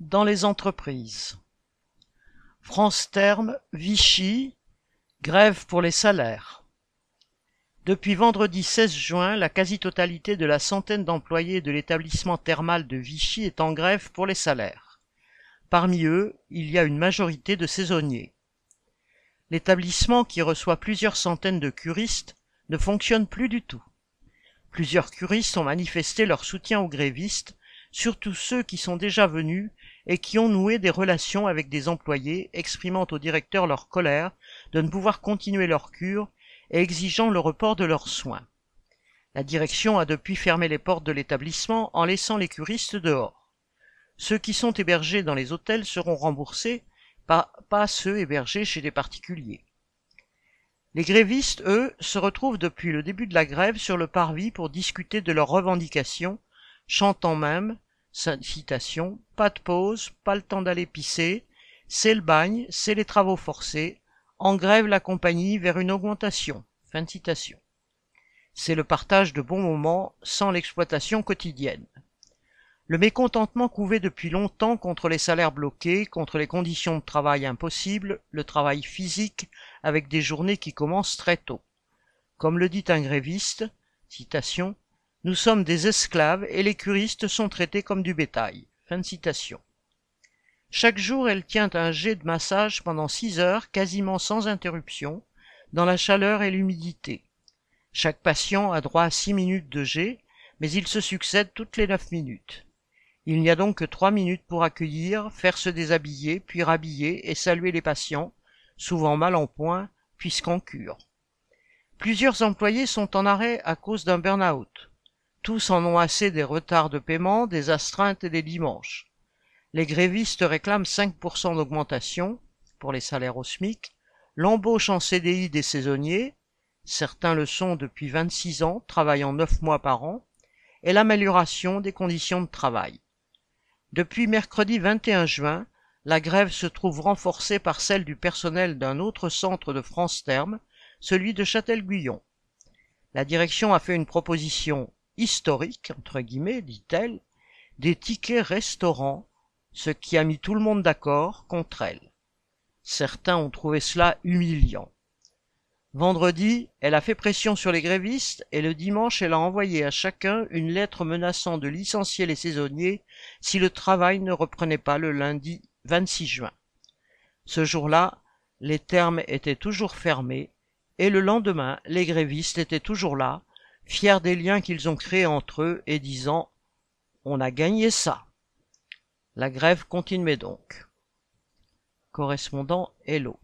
Dans les entreprises. France Terme, Vichy, grève pour les salaires. Depuis vendredi 16 juin, la quasi-totalité de la centaine d'employés de l'établissement thermal de Vichy est en grève pour les salaires. Parmi eux, il y a une majorité de saisonniers. L'établissement, qui reçoit plusieurs centaines de curistes, ne fonctionne plus du tout. Plusieurs curistes ont manifesté leur soutien aux grévistes surtout ceux qui sont déjà venus et qui ont noué des relations avec des employés, exprimant au directeur leur colère de ne pouvoir continuer leur cure et exigeant le report de leurs soins. La direction a depuis fermé les portes de l'établissement en laissant les curistes dehors. Ceux qui sont hébergés dans les hôtels seront remboursés, pas, pas ceux hébergés chez des particuliers. Les grévistes, eux, se retrouvent depuis le début de la grève sur le parvis pour discuter de leurs revendications chantant même, citation, pas de pause, pas le temps d'aller pisser, c'est le bagne, c'est les travaux forcés, en grève la compagnie vers une augmentation. Fin citation. C'est le partage de bons moments sans l'exploitation quotidienne. Le mécontentement couvé depuis longtemps contre les salaires bloqués, contre les conditions de travail impossibles, le travail physique avec des journées qui commencent très tôt. Comme le dit un gréviste, citation, nous sommes des esclaves et les curistes sont traités comme du bétail. Fin de citation. Chaque jour, elle tient un jet de massage pendant six heures, quasiment sans interruption, dans la chaleur et l'humidité. Chaque patient a droit à six minutes de jet, mais il se succède toutes les neuf minutes. Il n'y a donc que trois minutes pour accueillir, faire se déshabiller, puis rhabiller et saluer les patients, souvent mal en point, puisqu'en cure. Plusieurs employés sont en arrêt à cause d'un burn-out. Tous en ont assez des retards de paiement, des astreintes et des dimanches. Les grévistes réclament 5% d'augmentation pour les salaires au SMIC, l'embauche en CDI des saisonniers, certains le sont depuis 26 ans, travaillant 9 mois par an, et l'amélioration des conditions de travail. Depuis mercredi 21 juin, la grève se trouve renforcée par celle du personnel d'un autre centre de France Terme, celui de Châtel-Guyon. La direction a fait une proposition historique, entre guillemets, dit-elle, des tickets restaurants, ce qui a mis tout le monde d'accord contre elle. Certains ont trouvé cela humiliant. Vendredi, elle a fait pression sur les grévistes et le dimanche, elle a envoyé à chacun une lettre menaçant de licencier les saisonniers si le travail ne reprenait pas le lundi 26 juin. Ce jour-là, les termes étaient toujours fermés et le lendemain, les grévistes étaient toujours là, fiers des liens qu'ils ont créés entre eux et disant On a gagné ça. La grève continuait donc. Correspondant Hello.